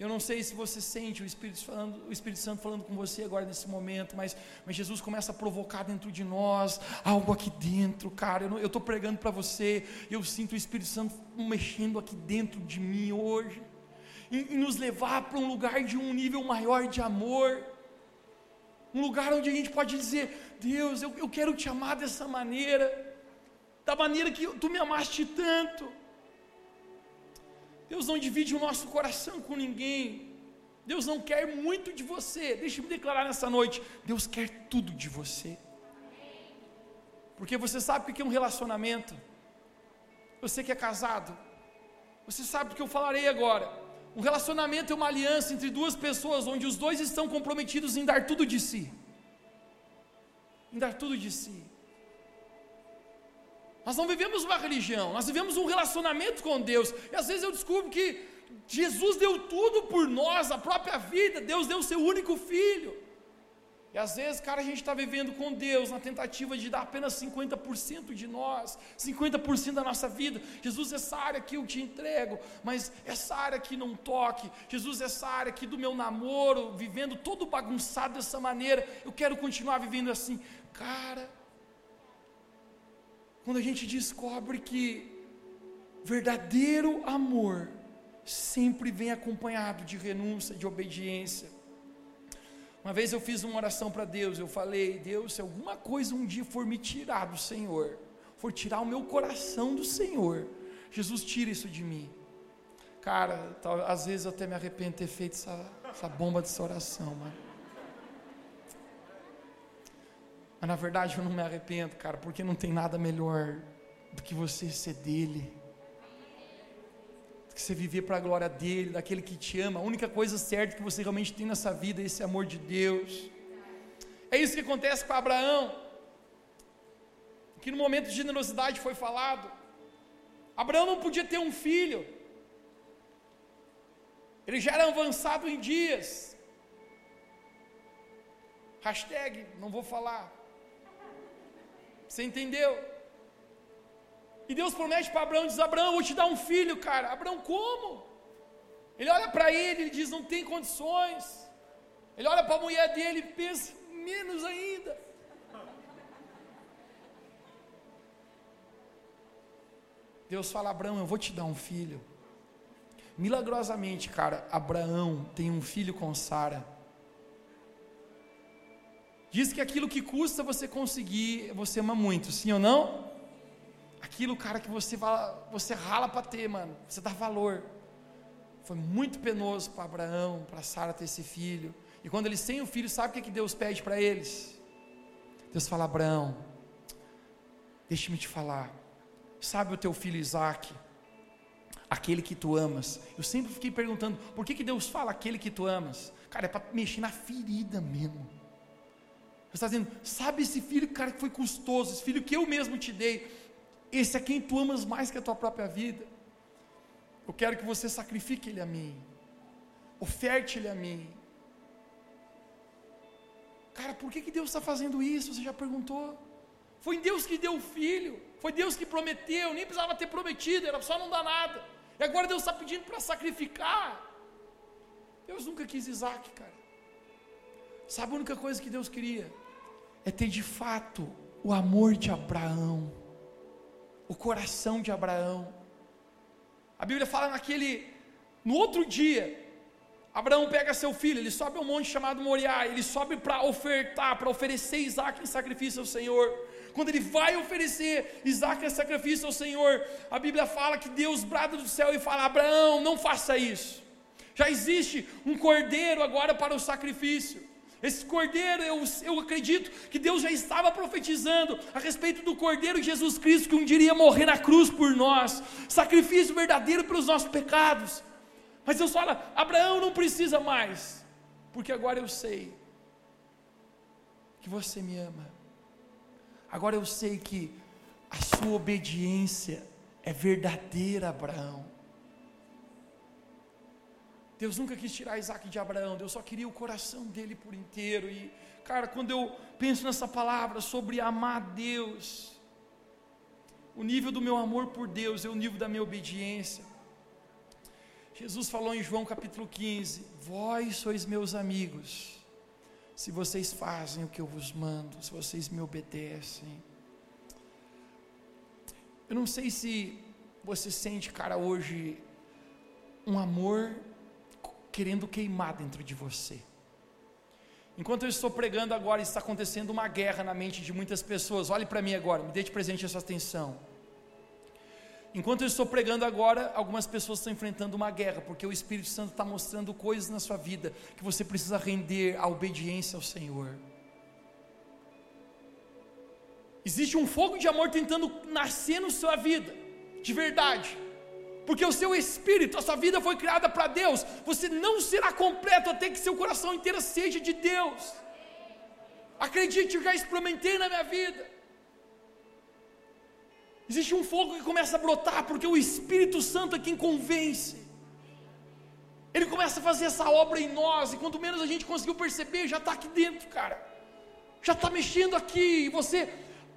Eu não sei se você sente o Espírito, falando, o Espírito Santo falando com você agora nesse momento, mas, mas Jesus começa a provocar dentro de nós algo aqui dentro, cara. Eu estou pregando para você, eu sinto o Espírito Santo mexendo aqui dentro de mim hoje em, nos levar para um lugar de um nível maior de amor. Um lugar onde a gente pode dizer: Deus, eu, eu quero te amar dessa maneira, da maneira que tu me amaste tanto. Deus não divide o nosso coração com ninguém. Deus não quer muito de você. Deixa eu me declarar nessa noite: Deus quer tudo de você. Porque você sabe o que é um relacionamento. Você que é casado, você sabe o que eu falarei agora. Um relacionamento é uma aliança entre duas pessoas onde os dois estão comprometidos em dar tudo de si. Em dar tudo de si. Nós não vivemos uma religião, nós vivemos um relacionamento com Deus. E às vezes eu descubro que Jesus deu tudo por nós, a própria vida, Deus deu o seu único filho. E às vezes, cara, a gente está vivendo com Deus na tentativa de dar apenas 50% de nós, 50% da nossa vida. Jesus, essa área aqui eu te entrego, mas essa área aqui não toque. Jesus, essa área aqui do meu namoro, vivendo todo bagunçado dessa maneira, eu quero continuar vivendo assim. Cara, quando a gente descobre que verdadeiro amor sempre vem acompanhado de renúncia, de obediência, uma vez eu fiz uma oração para Deus, eu falei: Deus, se alguma coisa um dia for me tirar do Senhor, for tirar o meu coração do Senhor, Jesus tira isso de mim. Cara, tal, às vezes eu até me arrependo de ter feito essa, essa bomba dessa oração, mano. Mas na verdade eu não me arrependo, cara, porque não tem nada melhor do que você ser dele. Que você viver para a glória dele, daquele que te ama. A única coisa certa que você realmente tem nessa vida é esse amor de Deus. É isso que acontece com Abraão. Que no momento de generosidade foi falado. Abraão não podia ter um filho. Ele já era avançado em dias. Hashtag, não vou falar. Você entendeu? E Deus promete para Abraão, diz, Abraão, eu vou te dar um filho, cara. Abraão, como? Ele olha para ele, ele diz, não tem condições. Ele olha para a mulher dele e pensa, menos ainda. Deus fala, Abraão, eu vou te dar um filho. Milagrosamente, cara, Abraão tem um filho com Sara. Diz que aquilo que custa você conseguir, você ama muito, sim ou não? Aquilo, cara, que você, você rala para ter, mano, você dá valor. Foi muito penoso para Abraão, para Sara ter esse filho. E quando eles têm o filho, sabe o que, que Deus pede para eles? Deus fala: Abraão, deixe-me te falar. Sabe o teu filho Isaac? Aquele que tu amas. Eu sempre fiquei perguntando: por que, que Deus fala aquele que tu amas? Cara, é para mexer na ferida mesmo. Você está dizendo, sabe esse filho, cara, que foi custoso, esse filho que eu mesmo te dei, esse é quem tu amas mais que a tua própria vida. Eu quero que você sacrifique ele a mim, oferte ele a mim. Cara, por que, que Deus está fazendo isso? Você já perguntou? Foi Deus que deu o filho, foi Deus que prometeu, nem precisava ter prometido, era só não dar nada. E agora Deus está pedindo para sacrificar. Deus nunca quis Isaac, cara. Sabe a única coisa que Deus queria? é ter de fato o amor de Abraão, o coração de Abraão. A Bíblia fala naquele, no outro dia, Abraão pega seu filho, ele sobe um monte chamado Moriá, ele sobe para ofertar, para oferecer Isaac em sacrifício ao Senhor. Quando ele vai oferecer Isaac em sacrifício ao Senhor, a Bíblia fala que Deus brada do céu e fala: Abraão, não faça isso. Já existe um cordeiro agora para o sacrifício. Esse cordeiro, eu, eu acredito que Deus já estava profetizando a respeito do cordeiro Jesus Cristo que um dia iria morrer na cruz por nós, sacrifício verdadeiro pelos nossos pecados. Mas Deus fala: Abraão não precisa mais, porque agora eu sei que você me ama, agora eu sei que a sua obediência é verdadeira, Abraão. Deus nunca quis tirar Isaac de Abraão, Deus só queria o coração dele por inteiro. E, cara, quando eu penso nessa palavra sobre amar Deus, o nível do meu amor por Deus é o nível da minha obediência. Jesus falou em João capítulo 15: Vós sois meus amigos, se vocês fazem o que eu vos mando, se vocês me obedecem. Eu não sei se você sente, cara, hoje um amor querendo queimar dentro de você. Enquanto eu estou pregando agora, está acontecendo uma guerra na mente de muitas pessoas. Olhe para mim agora, me dê de presente a sua atenção. Enquanto eu estou pregando agora, algumas pessoas estão enfrentando uma guerra, porque o Espírito Santo está mostrando coisas na sua vida que você precisa render a obediência ao Senhor. Existe um fogo de amor tentando nascer na sua vida, de verdade porque o seu espírito, a sua vida foi criada para Deus, você não será completo até que seu coração inteiro seja de Deus. Acredite, eu já experimentei na minha vida. Existe um fogo que começa a brotar, porque o Espírito Santo é quem convence. Ele começa a fazer essa obra em nós, e quanto menos a gente conseguiu perceber, já está aqui dentro, cara. Já está mexendo aqui, e você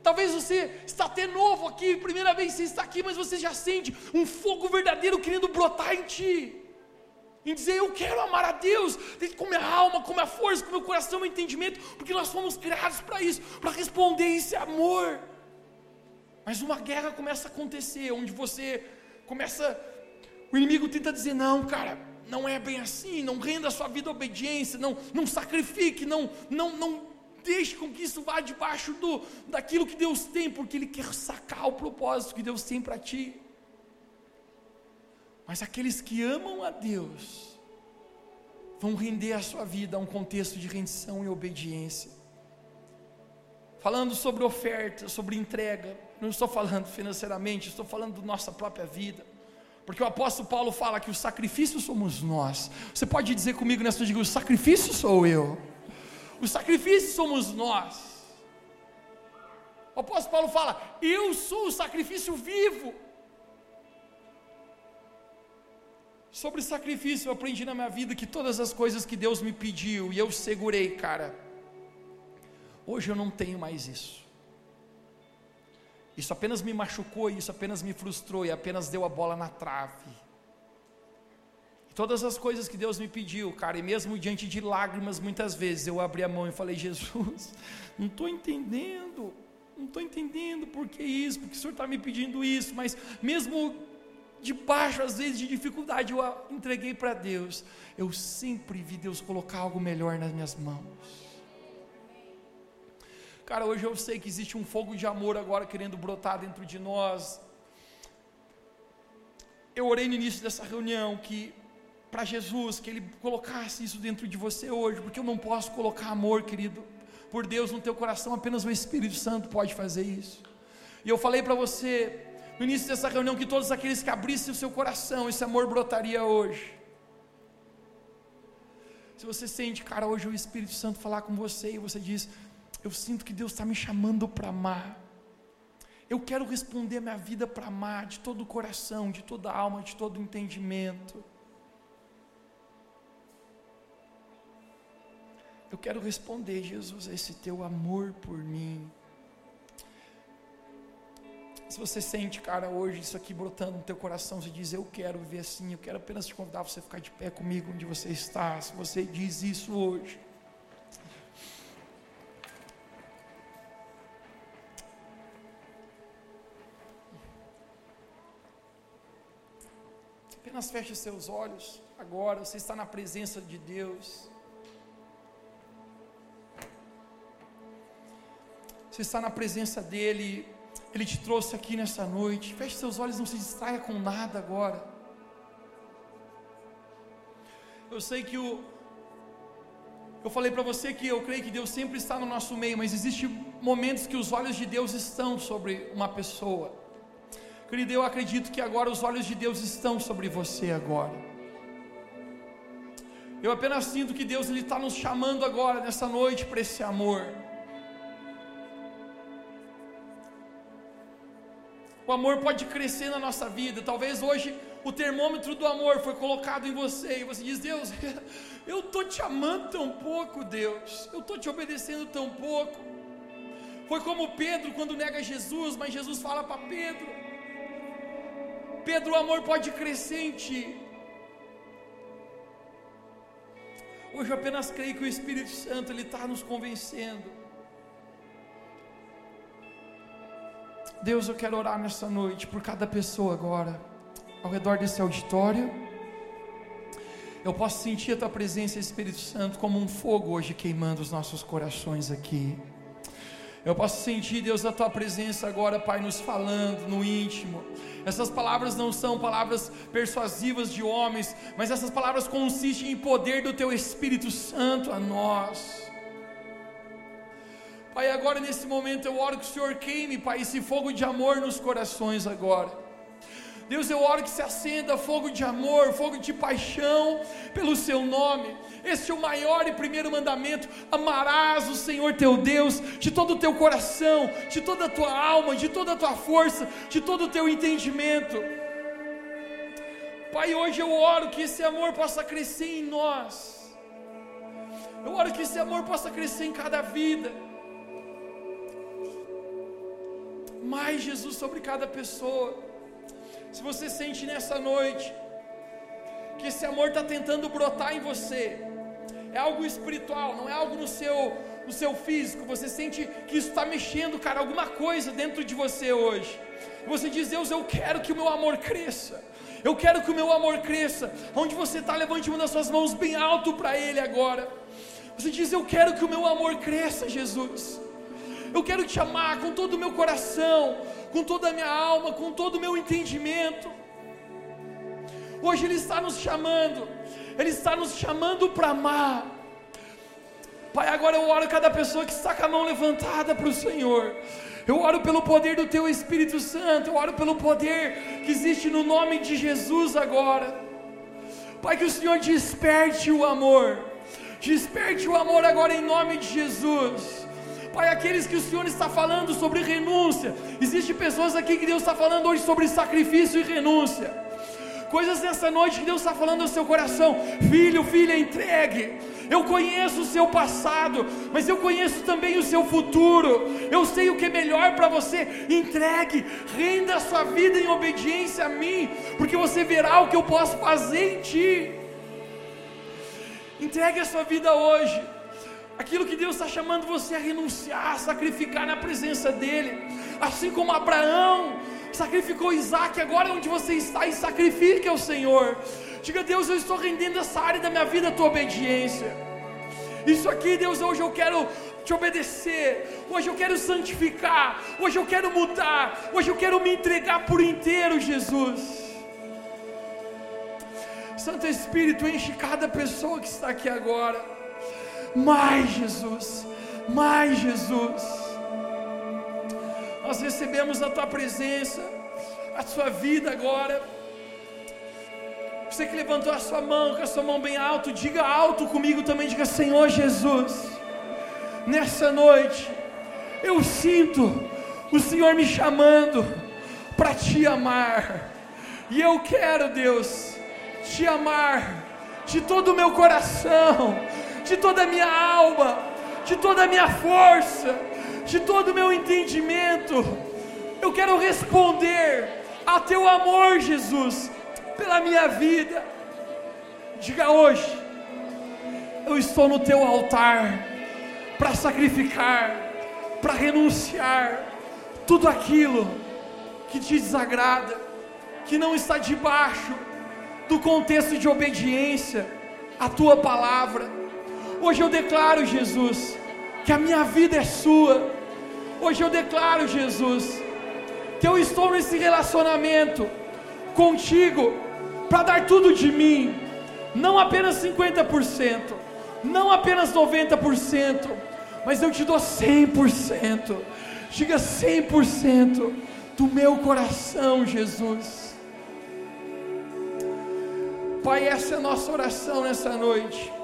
Talvez você está até novo aqui, primeira vez que você está aqui, mas você já sente um fogo verdadeiro querendo brotar em ti. Em dizer, eu quero amar a Deus, com minha alma, com minha força, com meu coração, meu entendimento, porque nós fomos criados para isso, para responder esse amor. Mas uma guerra começa a acontecer, onde você começa, o inimigo tenta dizer, não, cara, não é bem assim, não renda a sua vida à obediência, não, não sacrifique, não, não, não deixe com que isso vá debaixo do, daquilo que Deus tem, porque Ele quer sacar o propósito que Deus tem para ti. Mas aqueles que amam a Deus, vão render a sua vida a um contexto de rendição e obediência. falando sobre oferta, sobre entrega. Não estou falando financeiramente, estou falando da nossa própria vida. Porque o apóstolo Paulo fala que o sacrifício somos nós. Você pode dizer comigo nessa diga, o sacrifício sou eu. O sacrifício somos nós. O apóstolo Paulo fala: Eu sou o sacrifício vivo. Sobre sacrifício, eu aprendi na minha vida que todas as coisas que Deus me pediu e eu segurei, cara. Hoje eu não tenho mais isso. Isso apenas me machucou, isso apenas me frustrou e apenas deu a bola na trave. Todas as coisas que Deus me pediu, cara, e mesmo diante de lágrimas, muitas vezes eu abri a mão e falei: Jesus, não estou entendendo, não estou entendendo por que isso, porque o Senhor está me pedindo isso, mas mesmo debaixo às vezes de dificuldade, eu entreguei para Deus. Eu sempre vi Deus colocar algo melhor nas minhas mãos. Cara, hoje eu sei que existe um fogo de amor agora querendo brotar dentro de nós. Eu orei no início dessa reunião que para Jesus, que Ele colocasse isso dentro de você hoje, porque eu não posso colocar amor, querido, por Deus no teu coração, apenas o Espírito Santo pode fazer isso. E eu falei para você, no início dessa reunião que todos aqueles que abrissem o seu coração, esse amor brotaria hoje. Se você sente, cara, hoje o Espírito Santo falar com você e você diz: Eu sinto que Deus está me chamando para amar. Eu quero responder a minha vida para amar de todo o coração, de toda a alma, de todo o entendimento. Eu quero responder, Jesus, a esse teu amor por mim. Se você sente, cara, hoje isso aqui brotando no teu coração, você diz, eu quero ver assim, eu quero apenas te convidar você ficar de pé comigo onde você está. Se você diz isso hoje. Apenas feche seus olhos agora, você está na presença de Deus. Você está na presença dEle, ele te trouxe aqui nessa noite. Feche seus olhos, não se distraia com nada agora. Eu sei que o eu falei para você que eu creio que Deus sempre está no nosso meio, mas existem momentos que os olhos de Deus estão sobre uma pessoa. Querido, eu acredito que agora os olhos de Deus estão sobre você agora. Eu apenas sinto que Deus está nos chamando agora, nessa noite, para esse amor. O amor pode crescer na nossa vida. Talvez hoje o termômetro do amor foi colocado em você e você diz: Deus, eu estou te amando tão pouco, Deus. Eu estou te obedecendo tão pouco. Foi como Pedro quando nega Jesus, mas Jesus fala para Pedro: Pedro, o amor pode crescer em ti. Hoje eu apenas creio que o Espírito Santo ele está nos convencendo Deus, eu quero orar nessa noite por cada pessoa agora, ao redor desse auditório. Eu posso sentir a tua presença, Espírito Santo, como um fogo hoje queimando os nossos corações aqui. Eu posso sentir, Deus, a tua presença agora, Pai, nos falando no íntimo. Essas palavras não são palavras persuasivas de homens, mas essas palavras consistem em poder do teu Espírito Santo a nós. Pai, agora nesse momento eu oro que o Senhor queime, Pai, esse fogo de amor nos corações agora. Deus, eu oro que se acenda fogo de amor, fogo de paixão pelo Seu nome. Esse é o maior e primeiro mandamento: amarás o Senhor teu Deus de todo o teu coração, de toda a tua alma, de toda a tua força, de todo o teu entendimento. Pai, hoje eu oro que esse amor possa crescer em nós. Eu oro que esse amor possa crescer em cada vida. Mais Jesus sobre cada pessoa. Se você sente nessa noite que esse amor está tentando brotar em você, é algo espiritual, não é algo no seu, no seu físico. Você sente que isso está mexendo, cara, alguma coisa dentro de você hoje. Você diz, Deus, eu quero que o meu amor cresça. Eu quero que o meu amor cresça. Onde você está, levante uma das suas mãos bem alto para Ele agora. Você diz, eu quero que o meu amor cresça, Jesus. Eu quero te amar com todo o meu coração, com toda a minha alma, com todo o meu entendimento. Hoje Ele está nos chamando, Ele está nos chamando para amar. Pai, agora eu oro cada pessoa que está com a mão levantada para o Senhor. Eu oro pelo poder do Teu Espírito Santo. Eu oro pelo poder que existe no nome de Jesus agora. Pai, que o Senhor desperte o amor. Desperte o amor agora em nome de Jesus. Pai, aqueles que o Senhor está falando sobre renúncia. Existem pessoas aqui que Deus está falando hoje sobre sacrifício e renúncia. Coisas nessa noite que Deus está falando no seu coração. Filho, filha, entregue. Eu conheço o seu passado, mas eu conheço também o seu futuro. Eu sei o que é melhor para você. Entregue, renda a sua vida em obediência a mim, porque você verá o que eu posso fazer em ti. Entregue a sua vida hoje. Aquilo que Deus está chamando você a renunciar, a sacrificar na presença dEle, assim como Abraão sacrificou Isaac, agora onde você está, e sacrifique ao Senhor. Diga, Deus, eu estou rendendo essa área da minha vida à tua obediência. Isso aqui, Deus, hoje eu quero te obedecer. Hoje eu quero santificar. Hoje eu quero mudar. Hoje eu quero me entregar por inteiro, Jesus. Santo Espírito, enche cada pessoa que está aqui agora. Mais, Jesus. Mais, Jesus. Nós recebemos a tua presença, a sua vida agora. Você que levantou a sua mão, com a sua mão bem alto, diga alto comigo também, diga Senhor Jesus. Nessa noite, eu sinto o Senhor me chamando para te amar. E eu quero, Deus, te amar de todo o meu coração, de toda a minha alma, de toda a minha força, de todo o meu entendimento. Eu quero responder a teu amor, Jesus pela minha vida. Diga hoje, eu estou no teu altar para sacrificar, para renunciar tudo aquilo que te desagrada, que não está debaixo do contexto de obediência à tua palavra. Hoje eu declaro, Jesus, que a minha vida é sua. Hoje eu declaro, Jesus, que eu estou nesse relacionamento contigo para dar tudo de mim, não apenas 50%, não apenas 90%, mas eu te dou 100%. Diga 100% do meu coração, Jesus. Pai, essa é a nossa oração nessa noite.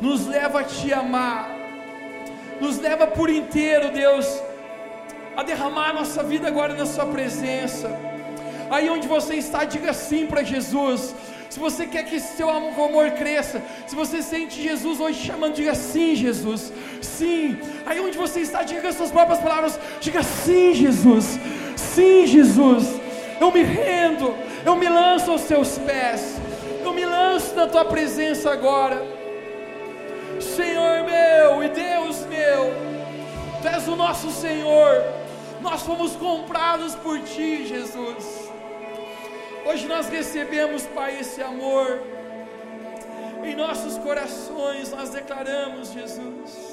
Nos leva a te amar. Nos leva por inteiro, Deus, a derramar a nossa vida agora na sua presença Aí onde você está, diga sim para Jesus. Se você quer que seu amor cresça, se você sente Jesus hoje chamando, diga sim, Jesus. Sim. Aí onde você está, diga as suas próprias palavras, diga sim, Jesus. Sim, Jesus. Eu me rendo, eu me lanço aos seus pés. Eu me lanço na tua presença agora. Senhor meu e Deus meu, Tu és o nosso Senhor. Nós fomos comprados por ti, Jesus. Hoje nós recebemos, Pai, esse amor. Em nossos corações nós declaramos, Jesus.